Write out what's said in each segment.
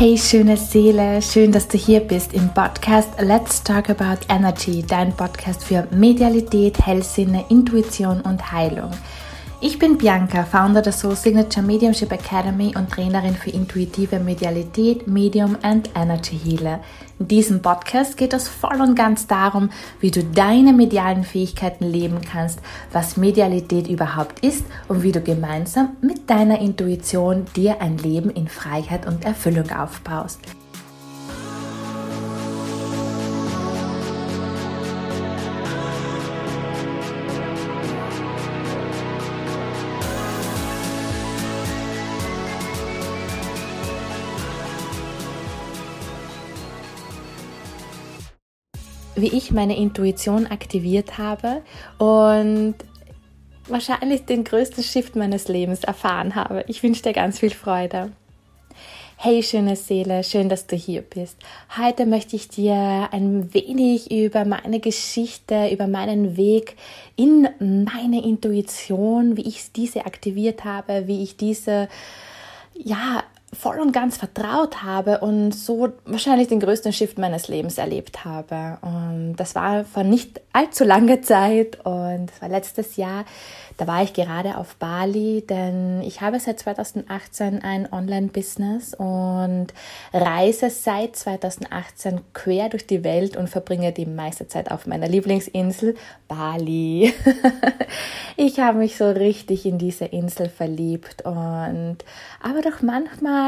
Hey, schöne Seele, schön, dass du hier bist im Podcast Let's Talk About Energy, dein Podcast für Medialität, Hellsinne, Intuition und Heilung. Ich bin Bianca, Founder der Soul Signature Mediumship Academy und Trainerin für intuitive Medialität, Medium and Energy Healer. In diesem Podcast geht es voll und ganz darum, wie du deine medialen Fähigkeiten leben kannst, was Medialität überhaupt ist und wie du gemeinsam mit deiner Intuition dir ein Leben in Freiheit und Erfüllung aufbaust. Wie ich meine Intuition aktiviert habe und wahrscheinlich den größten Shift meines Lebens erfahren habe. Ich wünsche dir ganz viel Freude. Hey schöne Seele, schön, dass du hier bist. Heute möchte ich dir ein wenig über meine Geschichte, über meinen Weg in meine Intuition, wie ich diese aktiviert habe, wie ich diese ja voll und ganz vertraut habe und so wahrscheinlich den größten Shift meines Lebens erlebt habe. Und das war vor nicht allzu langer Zeit und es war letztes Jahr, da war ich gerade auf Bali, denn ich habe seit 2018 ein Online-Business und reise seit 2018 quer durch die Welt und verbringe die meiste Zeit auf meiner Lieblingsinsel Bali. ich habe mich so richtig in diese Insel verliebt und aber doch manchmal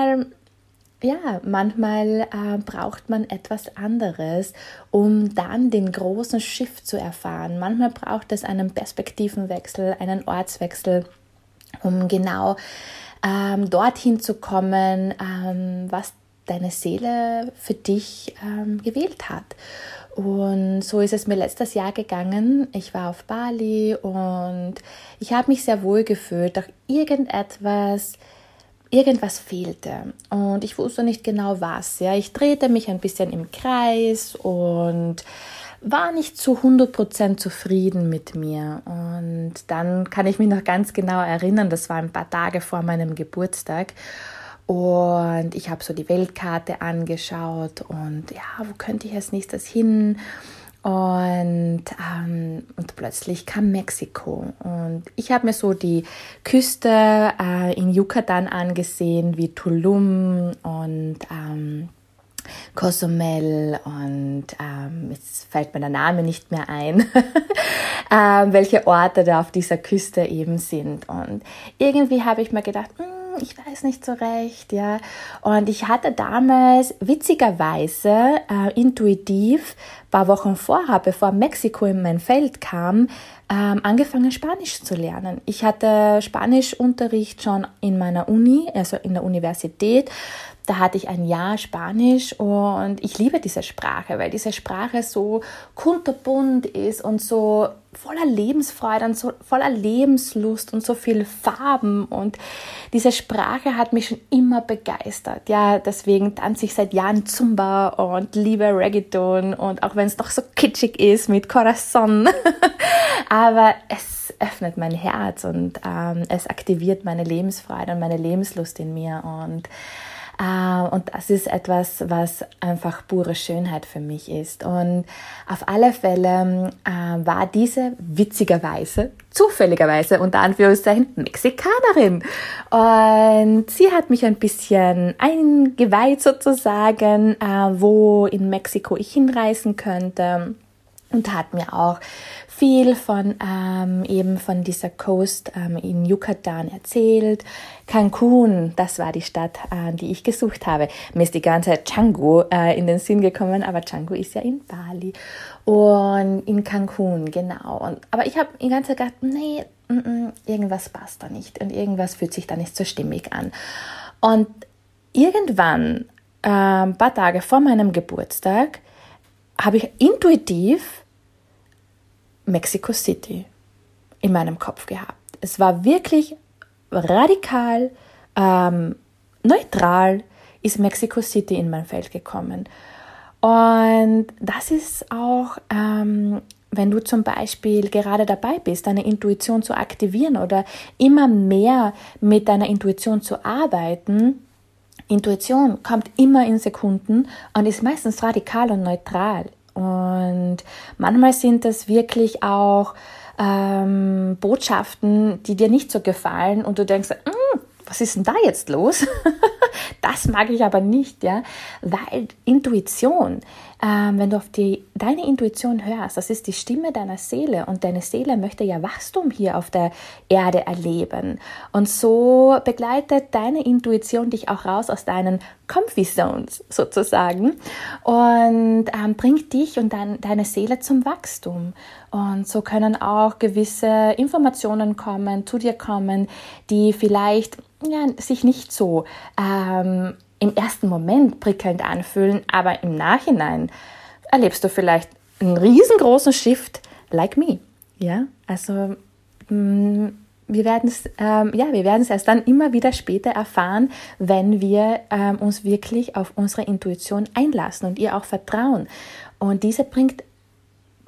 ja, manchmal äh, braucht man etwas anderes, um dann den großen Schiff zu erfahren. Manchmal braucht es einen Perspektivenwechsel, einen Ortswechsel, um genau ähm, dorthin zu kommen, ähm, was deine Seele für dich ähm, gewählt hat. Und so ist es mir letztes Jahr gegangen. Ich war auf Bali und ich habe mich sehr wohl gefühlt. Doch irgendetwas irgendwas fehlte und ich wusste nicht genau was. Ja, ich drehte mich ein bisschen im Kreis und war nicht zu 100% zufrieden mit mir. Und dann kann ich mich noch ganz genau erinnern, das war ein paar Tage vor meinem Geburtstag. Und ich habe so die Weltkarte angeschaut und ja, wo könnte ich als nächstes hin? Und, ähm, und plötzlich kam Mexiko. Und ich habe mir so die Küste äh, in Yucatan angesehen, wie Tulum und ähm, Cozumel und ähm, jetzt fällt mir der Name nicht mehr ein, ähm, welche Orte da auf dieser Küste eben sind. Und irgendwie habe ich mir gedacht, mh, hm, ich weiß nicht so recht, ja. Und ich hatte damals witzigerweise äh, intuitiv, paar Wochen vorher, bevor Mexiko in mein Feld kam, ähm, angefangen Spanisch zu lernen. Ich hatte Spanischunterricht schon in meiner Uni, also in der Universität da hatte ich ein Jahr Spanisch und ich liebe diese Sprache, weil diese Sprache so kunterbunt ist und so voller Lebensfreude und so voller Lebenslust und so viel Farben und diese Sprache hat mich schon immer begeistert. Ja, deswegen tanze ich seit Jahren Zumba und liebe Reggaeton und auch wenn es doch so kitschig ist mit Corazon, aber es öffnet mein Herz und ähm, es aktiviert meine Lebensfreude und meine Lebenslust in mir und und das ist etwas, was einfach pure Schönheit für mich ist. Und auf alle Fälle äh, war diese witzigerweise, zufälligerweise unter Anführungszeichen Mexikanerin. Und sie hat mich ein bisschen eingeweiht sozusagen, äh, wo in Mexiko ich hinreisen könnte und hat mir auch viel von ähm, eben von dieser Coast ähm, in Yucatan erzählt. Cancun, das war die Stadt, äh, die ich gesucht habe. Mir ist die ganze Zeit Canggu äh, in den Sinn gekommen, aber Canggu ist ja in Bali und in Cancun, genau. Und, aber ich habe die ganze Zeit gedacht, nee, mm, mm, irgendwas passt da nicht und irgendwas fühlt sich da nicht so stimmig an. Und irgendwann, äh, ein paar Tage vor meinem Geburtstag, habe ich intuitiv Mexico City in meinem Kopf gehabt. Es war wirklich radikal, ähm, neutral ist Mexico City in mein Feld gekommen. Und das ist auch, ähm, wenn du zum Beispiel gerade dabei bist, deine Intuition zu aktivieren oder immer mehr mit deiner Intuition zu arbeiten, Intuition kommt immer in Sekunden und ist meistens radikal und neutral. Und manchmal sind das wirklich auch ähm, Botschaften, die dir nicht so gefallen und du denkst, mm, was ist denn da jetzt los? das mag ich aber nicht, ja, weil Intuition, ähm, wenn du auf die, deine Intuition hörst, das ist die Stimme deiner Seele und deine Seele möchte ja Wachstum hier auf der Erde erleben. Und so begleitet deine Intuition dich auch raus aus deinen Comfy Zones sozusagen und ähm, bringt dich und dein, deine Seele zum Wachstum. Und so können auch gewisse Informationen kommen, zu dir kommen, die vielleicht ja, sich nicht so ähm, im ersten Moment prickelnd anfühlen, aber im Nachhinein erlebst du vielleicht einen riesengroßen Shift, like me. Ja, also mm, wir werden es ähm, ja, wir werden es erst dann immer wieder später erfahren, wenn wir ähm, uns wirklich auf unsere Intuition einlassen und ihr auch vertrauen. Und diese bringt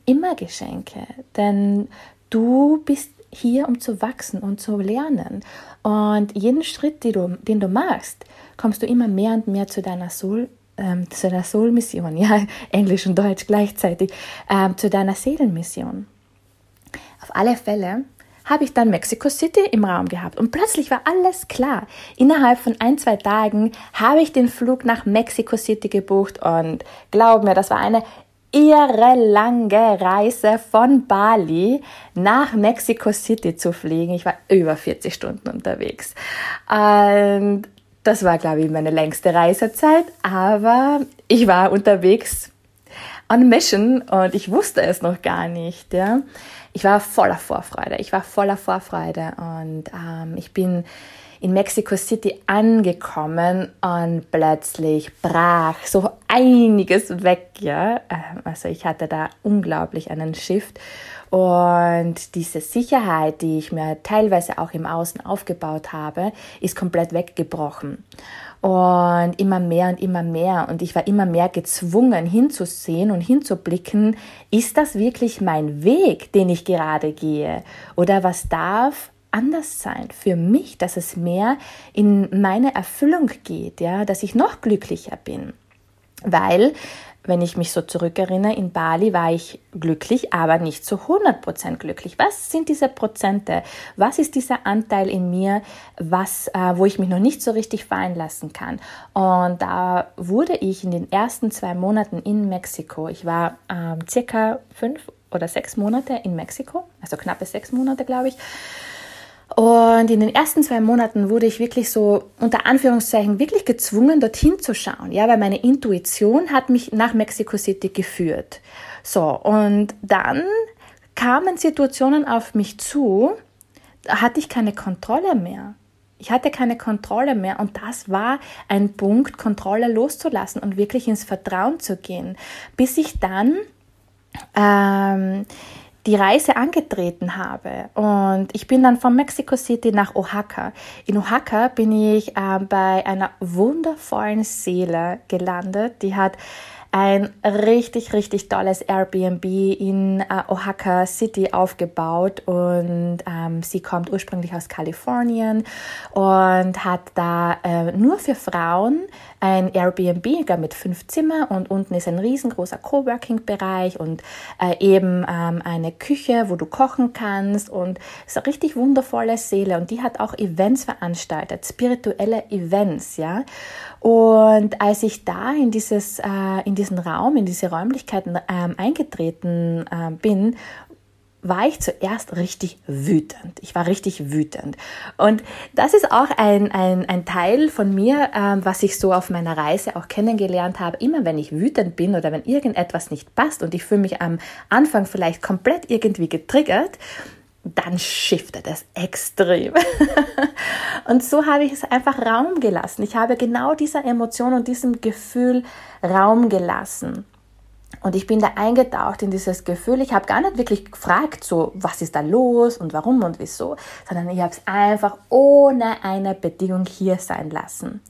immer Geschenke, denn du bist hier, um zu wachsen und zu lernen. Und jeden Schritt, den du, den du machst, kommst du immer mehr und mehr zu deiner Soul, ähm, zu deiner Soul-Mission, ja, Englisch und Deutsch gleichzeitig, ähm, zu deiner Seelenmission. Auf alle Fälle habe ich dann Mexico City im Raum gehabt und plötzlich war alles klar. Innerhalb von ein, zwei Tagen habe ich den Flug nach Mexico City gebucht und glaub mir, das war eine irre lange Reise von Bali nach Mexico City zu fliegen. Ich war über 40 Stunden unterwegs. Und das war, glaube ich, meine längste Reisezeit, aber ich war unterwegs on Mission und ich wusste es noch gar nicht. Ja. Ich war voller Vorfreude. Ich war voller Vorfreude und ähm, ich bin in Mexico City angekommen und plötzlich brach so einiges weg, ja. Ähm, also ich hatte da unglaublich einen Shift und diese Sicherheit, die ich mir teilweise auch im Außen aufgebaut habe, ist komplett weggebrochen. Und immer mehr und immer mehr. Und ich war immer mehr gezwungen hinzusehen und hinzublicken, ist das wirklich mein Weg, den ich gerade gehe? Oder was darf anders sein für mich, dass es mehr in meine Erfüllung geht, ja, dass ich noch glücklicher bin. Weil, wenn ich mich so zurückerinnere, in Bali war ich glücklich, aber nicht zu 100% glücklich. Was sind diese Prozente? Was ist dieser Anteil in mir, was, äh, wo ich mich noch nicht so richtig fallen lassen kann? Und da wurde ich in den ersten zwei Monaten in Mexiko, ich war ähm, circa fünf oder sechs Monate in Mexiko, also knappe sechs Monate, glaube ich, und in den ersten zwei Monaten wurde ich wirklich so unter Anführungszeichen wirklich gezwungen, dorthin zu schauen. Ja, weil meine Intuition hat mich nach Mexico City geführt. So, und dann kamen Situationen auf mich zu, da hatte ich keine Kontrolle mehr. Ich hatte keine Kontrolle mehr und das war ein Punkt, Kontrolle loszulassen und wirklich ins Vertrauen zu gehen, bis ich dann ähm, die Reise angetreten habe. Und ich bin dann von Mexico City nach Oaxaca. In Oaxaca bin ich äh, bei einer wundervollen Seele gelandet. Die hat ein richtig, richtig tolles Airbnb in äh, Oaxaca City aufgebaut und ähm, sie kommt ursprünglich aus Kalifornien und hat da äh, nur für Frauen ein Airbnb mit fünf Zimmer und unten ist ein riesengroßer Coworking-Bereich und äh, eben ähm, eine Küche, wo du kochen kannst und ist eine richtig wundervolle Seele und die hat auch Events veranstaltet, spirituelle Events, ja. Und als ich da in dieses, äh, in diesen Raum, in diese Räumlichkeiten ähm, eingetreten äh, bin, war ich zuerst richtig wütend. Ich war richtig wütend. Und das ist auch ein, ein, ein Teil von mir, ähm, was ich so auf meiner Reise auch kennengelernt habe. Immer wenn ich wütend bin oder wenn irgendetwas nicht passt und ich fühle mich am Anfang vielleicht komplett irgendwie getriggert, dann shiftet es extrem. und so habe ich es einfach Raum gelassen. Ich habe genau dieser Emotion und diesem Gefühl Raum gelassen. Und ich bin da eingetaucht in dieses Gefühl. Ich habe gar nicht wirklich gefragt, so, was ist da los und warum und wieso, sondern ich habe es einfach ohne eine Bedingung hier sein lassen.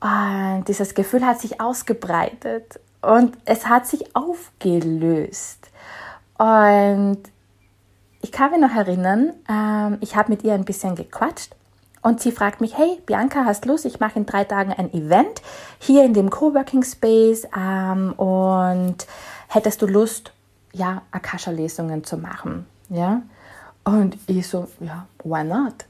Und dieses Gefühl hat sich ausgebreitet und es hat sich aufgelöst. Und ich kann mich noch erinnern, ähm, ich habe mit ihr ein bisschen gequatscht Und sie fragt mich, hey Bianca, hast Lust? Ich mache in drei Tagen ein Event hier in dem Coworking Space ähm, und hättest du Lust, ja, Akasha-Lesungen zu machen? Ja. Und ich so, ja, why not?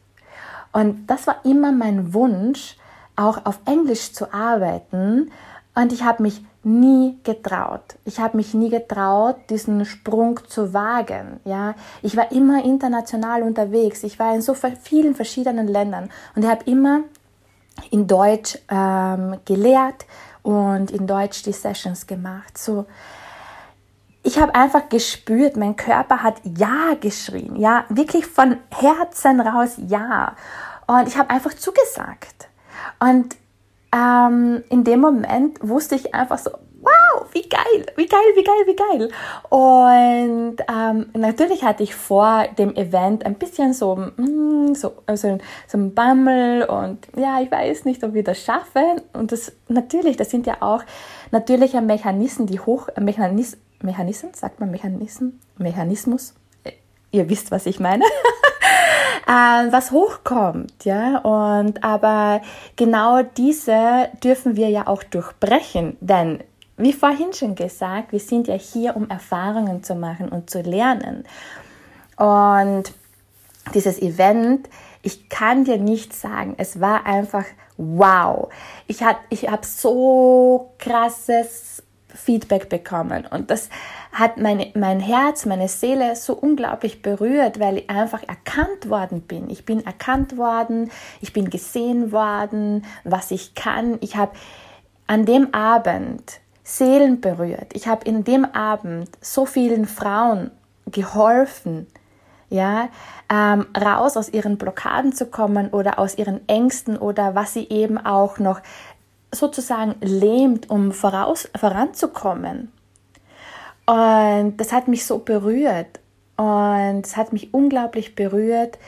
Und das war immer mein Wunsch, auch auf Englisch zu arbeiten. Und ich habe mich nie getraut. Ich habe mich nie getraut, diesen Sprung zu wagen. Ja, ich war immer international unterwegs. Ich war in so vielen verschiedenen Ländern und ich habe immer in Deutsch ähm, gelehrt und in Deutsch die Sessions gemacht. So, ich habe einfach gespürt, mein Körper hat Ja geschrien, ja, wirklich von Herzen raus Ja. Und ich habe einfach zugesagt. Und ähm, in dem Moment wusste ich einfach so, wow, wie geil, wie geil, wie geil, wie geil. Und ähm, natürlich hatte ich vor dem Event ein bisschen so, mm, so, also, so ein Bammel und ja, ich weiß nicht, ob wir das schaffen. Und das natürlich, das sind ja auch natürliche Mechanismen, die hoch, Mechanis, Mechanismen, sagt man Mechanismen, Mechanismus, ihr wisst, was ich meine. äh, was hochkommt, ja. Und aber genau diese dürfen wir ja auch durchbrechen, denn wie vorhin schon gesagt, wir sind ja hier, um Erfahrungen zu machen und zu lernen. Und dieses Event, ich kann dir nicht sagen, es war einfach wow. Ich, ich habe so krasses Feedback bekommen. Und das hat meine, mein Herz, meine Seele so unglaublich berührt, weil ich einfach erkannt worden bin. Ich bin erkannt worden, ich bin gesehen worden, was ich kann. Ich habe an dem Abend Seelen berührt. Ich habe in dem Abend so vielen Frauen geholfen, ja, ähm, raus aus ihren Blockaden zu kommen oder aus ihren Ängsten oder was sie eben auch noch sozusagen lähmt, um voraus, voranzukommen. Und das hat mich so berührt. Und es hat mich unglaublich berührt,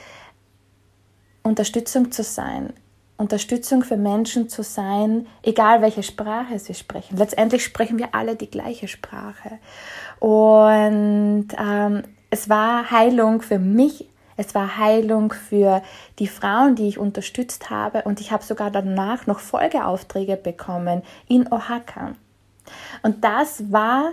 Unterstützung zu sein. Unterstützung für Menschen zu sein, egal welche Sprache sie sprechen. Letztendlich sprechen wir alle die gleiche Sprache. Und ähm, es war Heilung für mich es war Heilung für die Frauen, die ich unterstützt habe und ich habe sogar danach noch Folgeaufträge bekommen in Oaxaca. Und das war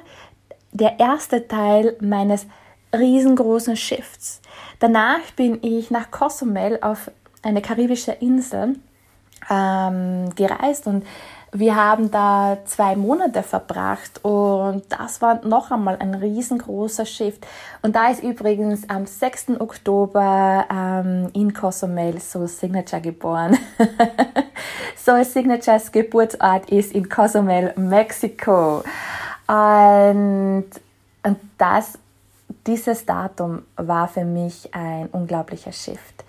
der erste Teil meines riesengroßen Shifts. Danach bin ich nach Cozumel auf eine karibische Insel ähm, gereist und wir haben da zwei Monate verbracht und das war noch einmal ein riesengroßer Shift. Und da ist übrigens am 6. Oktober ähm, in Cozumel Soul Signature geboren. Soul Signatures Geburtsort ist in Cozumel, Mexiko. Und, und das, dieses Datum war für mich ein unglaublicher Shift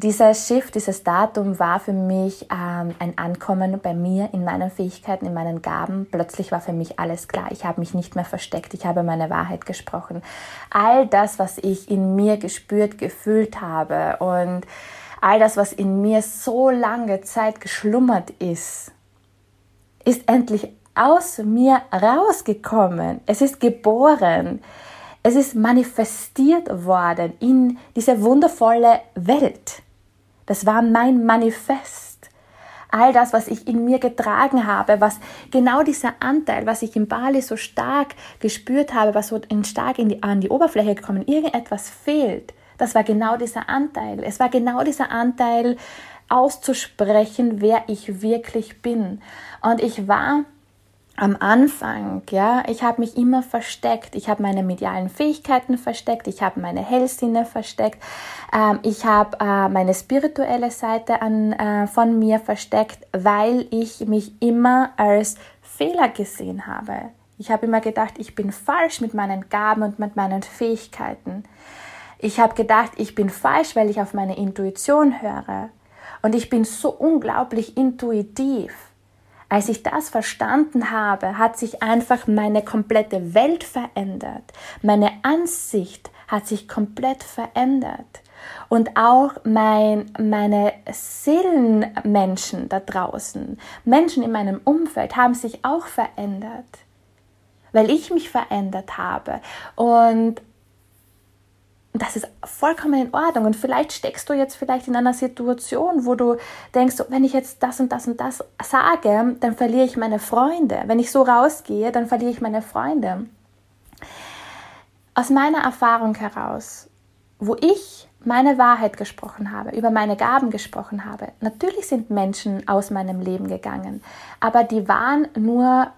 dieser Shift, dieses Datum war für mich ähm, ein Ankommen bei mir in meinen Fähigkeiten, in meinen Gaben. Plötzlich war für mich alles klar. Ich habe mich nicht mehr versteckt. Ich habe meine Wahrheit gesprochen. All das, was ich in mir gespürt, gefühlt habe und all das, was in mir so lange Zeit geschlummert ist, ist endlich aus mir rausgekommen. Es ist geboren. Es ist manifestiert worden in diese wundervolle Welt. Das war mein Manifest. All das, was ich in mir getragen habe, was genau dieser Anteil, was ich in Bali so stark gespürt habe, was so stark die, an die Oberfläche gekommen, irgendetwas fehlt. Das war genau dieser Anteil. Es war genau dieser Anteil, auszusprechen, wer ich wirklich bin. Und ich war am Anfang, ja, ich habe mich immer versteckt. Ich habe meine medialen Fähigkeiten versteckt, ich habe meine Hellsinne versteckt, ähm, ich habe äh, meine spirituelle Seite an, äh, von mir versteckt, weil ich mich immer als Fehler gesehen habe. Ich habe immer gedacht, ich bin falsch mit meinen Gaben und mit meinen Fähigkeiten. Ich habe gedacht, ich bin falsch, weil ich auf meine Intuition höre. Und ich bin so unglaublich intuitiv. Als ich das verstanden habe, hat sich einfach meine komplette Welt verändert. Meine Ansicht hat sich komplett verändert. Und auch mein, meine Seelenmenschen da draußen, Menschen in meinem Umfeld haben sich auch verändert, weil ich mich verändert habe. Und das ist vollkommen in Ordnung. Und vielleicht steckst du jetzt vielleicht in einer Situation, wo du denkst, wenn ich jetzt das und das und das sage, dann verliere ich meine Freunde. Wenn ich so rausgehe, dann verliere ich meine Freunde. Aus meiner Erfahrung heraus, wo ich meine Wahrheit gesprochen habe, über meine Gaben gesprochen habe, natürlich sind Menschen aus meinem Leben gegangen, aber die waren nur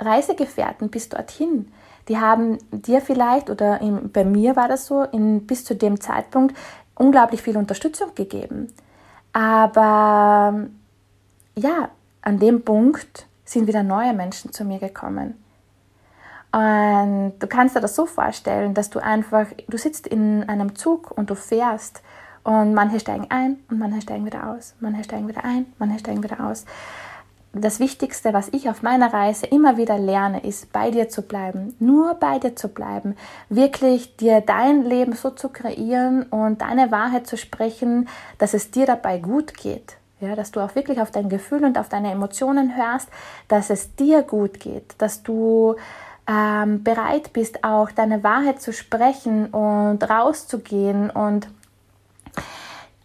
Reisegefährten bis dorthin die haben dir vielleicht, oder in, bei mir war das so, in, bis zu dem Zeitpunkt unglaublich viel Unterstützung gegeben. Aber ja, an dem Punkt sind wieder neue Menschen zu mir gekommen. Und du kannst dir das so vorstellen, dass du einfach, du sitzt in einem Zug und du fährst und manche steigen ein und manche steigen wieder aus, manche steigen wieder ein, manche steigen wieder aus das Wichtigste, was ich auf meiner Reise immer wieder lerne, ist, bei dir zu bleiben, nur bei dir zu bleiben, wirklich dir dein Leben so zu kreieren und deine Wahrheit zu sprechen, dass es dir dabei gut geht. Ja, dass du auch wirklich auf dein Gefühl und auf deine Emotionen hörst, dass es dir gut geht, dass du ähm, bereit bist, auch deine Wahrheit zu sprechen und rauszugehen und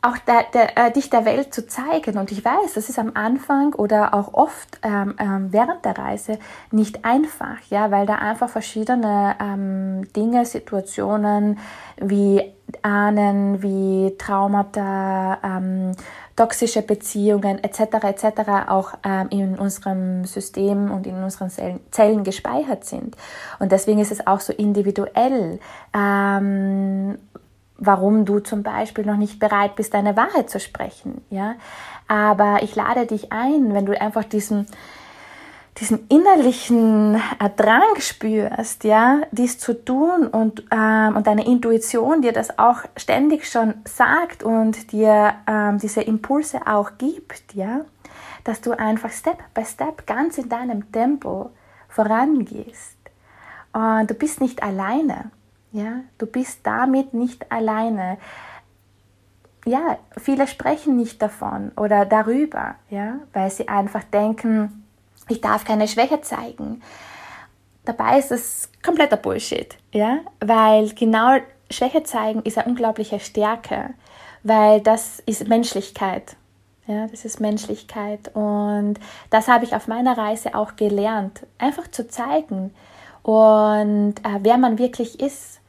auch der, der, äh, dich der Welt zu zeigen. Und ich weiß, das ist am Anfang oder auch oft ähm, ähm, während der Reise nicht einfach, ja, weil da einfach verschiedene ähm, Dinge, Situationen wie Ahnen, wie Traumata, ähm, toxische Beziehungen etc. etc. auch ähm, in unserem System und in unseren Zellen, gespeichert sind. Und deswegen ist es auch so individuell. Warum du zum Beispiel noch nicht bereit bist, deine Wahrheit zu sprechen. Ja? Aber ich lade dich ein, wenn du einfach diesen, diesen innerlichen Drang spürst, ja, dies zu tun und, ähm, und deine Intuition dir das auch ständig schon sagt und dir ähm, diese Impulse auch gibt, ja, dass du einfach Step by Step ganz in deinem Tempo vorangehst. Und du bist nicht alleine. Ja, du bist damit nicht alleine. Ja, viele sprechen nicht davon oder darüber, ja, weil sie einfach denken, ich darf keine Schwäche zeigen. Dabei ist es kompletter Bullshit, ja, weil genau Schwäche zeigen ist eine unglaubliche Stärke, weil das ist Menschlichkeit. Ja, das ist Menschlichkeit und das habe ich auf meiner Reise auch gelernt, einfach zu zeigen und äh, wer man wirklich ist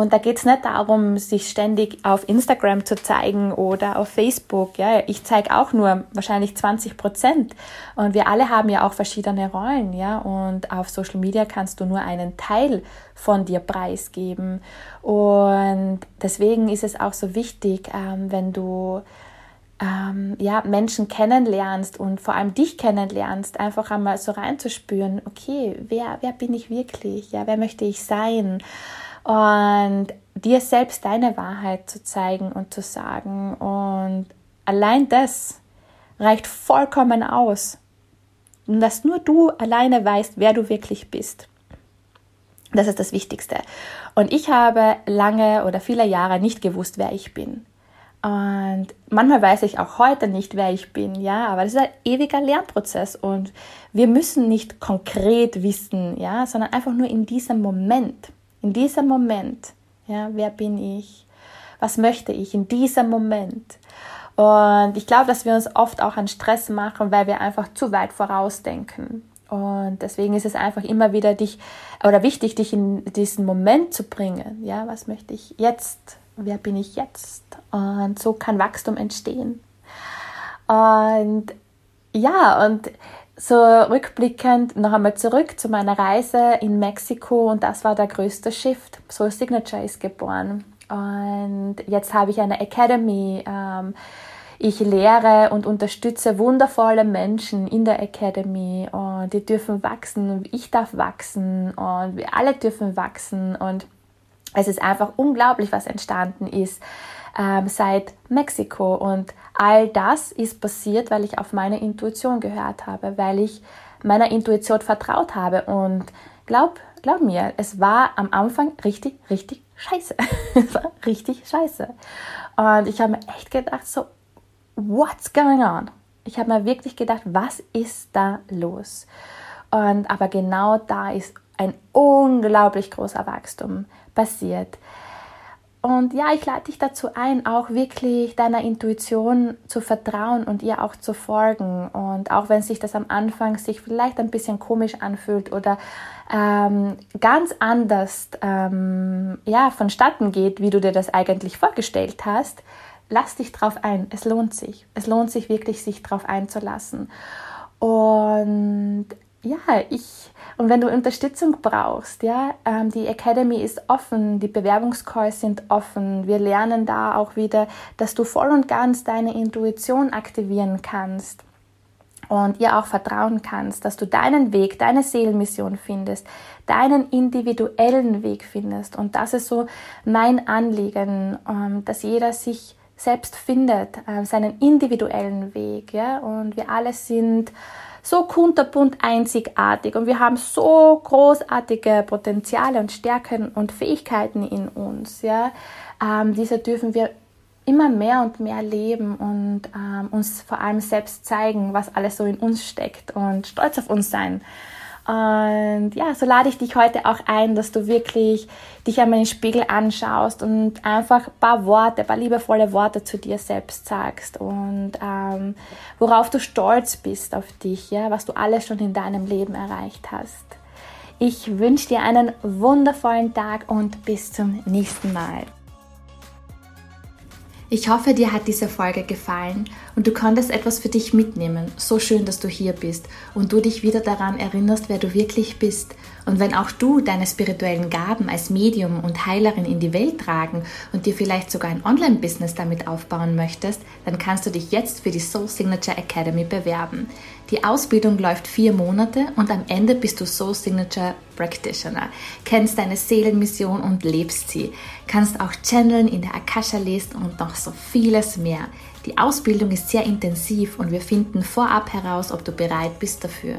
und da geht es nicht darum, sich ständig auf Instagram zu zeigen oder auf Facebook. Ja, ich zeige auch nur wahrscheinlich 20 Prozent. Und wir alle haben ja auch verschiedene Rollen. Ja, und auf Social Media kannst du nur einen Teil von dir preisgeben. Und deswegen ist es auch so wichtig, ähm, wenn du ähm, ja, Menschen kennenlernst und vor allem dich kennenlernst, einfach einmal so reinzuspüren, okay, wer, wer bin ich wirklich? Ja, wer möchte ich sein? Und dir selbst deine Wahrheit zu zeigen und zu sagen. Und allein das reicht vollkommen aus. Und dass nur du alleine weißt, wer du wirklich bist. Das ist das Wichtigste. Und ich habe lange oder viele Jahre nicht gewusst, wer ich bin. Und manchmal weiß ich auch heute nicht, wer ich bin, ja, aber das ist ein ewiger Lernprozess und wir müssen nicht konkret wissen, ja, sondern einfach nur in diesem Moment. In diesem Moment, ja, wer bin ich? Was möchte ich in diesem Moment? Und ich glaube, dass wir uns oft auch an Stress machen, weil wir einfach zu weit vorausdenken. Und deswegen ist es einfach immer wieder dich oder wichtig, dich in diesen Moment zu bringen. Ja, was möchte ich jetzt? Wer bin ich jetzt? Und so kann Wachstum entstehen. Und ja, und so rückblickend noch einmal zurück zu meiner Reise in Mexiko und das war der größte Shift. Soul Signature ist geboren und jetzt habe ich eine Academy. Ähm, ich lehre und unterstütze wundervolle Menschen in der Academy und die dürfen wachsen und ich darf wachsen und wir alle dürfen wachsen und es ist einfach unglaublich, was entstanden ist ähm, seit Mexiko. Und all das ist passiert, weil ich auf meine Intuition gehört habe, weil ich meiner Intuition vertraut habe. Und glaub, glaub mir, es war am Anfang richtig, richtig scheiße. es war richtig scheiße. Und ich habe mir echt gedacht, so, what's going on? Ich habe mir wirklich gedacht, was ist da los? Und aber genau da ist ein unglaublich großer Wachstum passiert. Und ja, ich lade dich dazu ein, auch wirklich deiner Intuition zu vertrauen und ihr auch zu folgen. Und auch wenn sich das am Anfang sich vielleicht ein bisschen komisch anfühlt oder ähm, ganz anders ähm, ja, vonstatten geht, wie du dir das eigentlich vorgestellt hast, lass dich drauf ein. Es lohnt sich. Es lohnt sich wirklich, sich drauf einzulassen. Und ja, ich, und wenn du Unterstützung brauchst, ja, ähm, die Academy ist offen, die Bewerbungscalls sind offen. Wir lernen da auch wieder, dass du voll und ganz deine Intuition aktivieren kannst und ihr auch vertrauen kannst, dass du deinen Weg, deine Seelenmission findest, deinen individuellen Weg findest. Und das ist so mein Anliegen, ähm, dass jeder sich selbst findet, äh, seinen individuellen Weg. Ja? Und wir alle sind so kunterbunt einzigartig und wir haben so großartige Potenziale und Stärken und Fähigkeiten in uns. Ja? Ähm, diese dürfen wir immer mehr und mehr leben und ähm, uns vor allem selbst zeigen, was alles so in uns steckt und stolz auf uns sein. Und ja, so lade ich dich heute auch ein, dass du wirklich dich einmal in Spiegel anschaust und einfach ein paar Worte, ein paar liebevolle Worte zu dir selbst sagst und ähm, worauf du stolz bist auf dich, ja, was du alles schon in deinem Leben erreicht hast. Ich wünsche dir einen wundervollen Tag und bis zum nächsten Mal. Ich hoffe, dir hat diese Folge gefallen und du konntest etwas für dich mitnehmen. So schön, dass du hier bist und du dich wieder daran erinnerst, wer du wirklich bist. Und wenn auch du deine spirituellen Gaben als Medium und Heilerin in die Welt tragen und dir vielleicht sogar ein Online-Business damit aufbauen möchtest, dann kannst du dich jetzt für die Soul Signature Academy bewerben. Die Ausbildung läuft vier Monate und am Ende bist du Soul Signature Practitioner, kennst deine Seelenmission und lebst sie, kannst auch channeln, in der Akasha lesen und noch so vieles mehr. Die Ausbildung ist sehr intensiv und wir finden vorab heraus, ob du bereit bist dafür.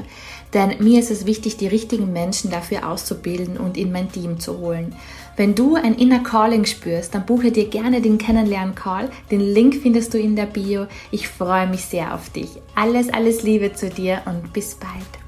Denn mir ist es wichtig, die richtigen Menschen dafür auszubilden und in mein Team zu holen. Wenn du ein Inner Calling spürst, dann buche dir gerne den Kennenlern-Call. Den Link findest du in der Bio. Ich freue mich sehr auf dich. Alles, alles Liebe zu dir und bis bald.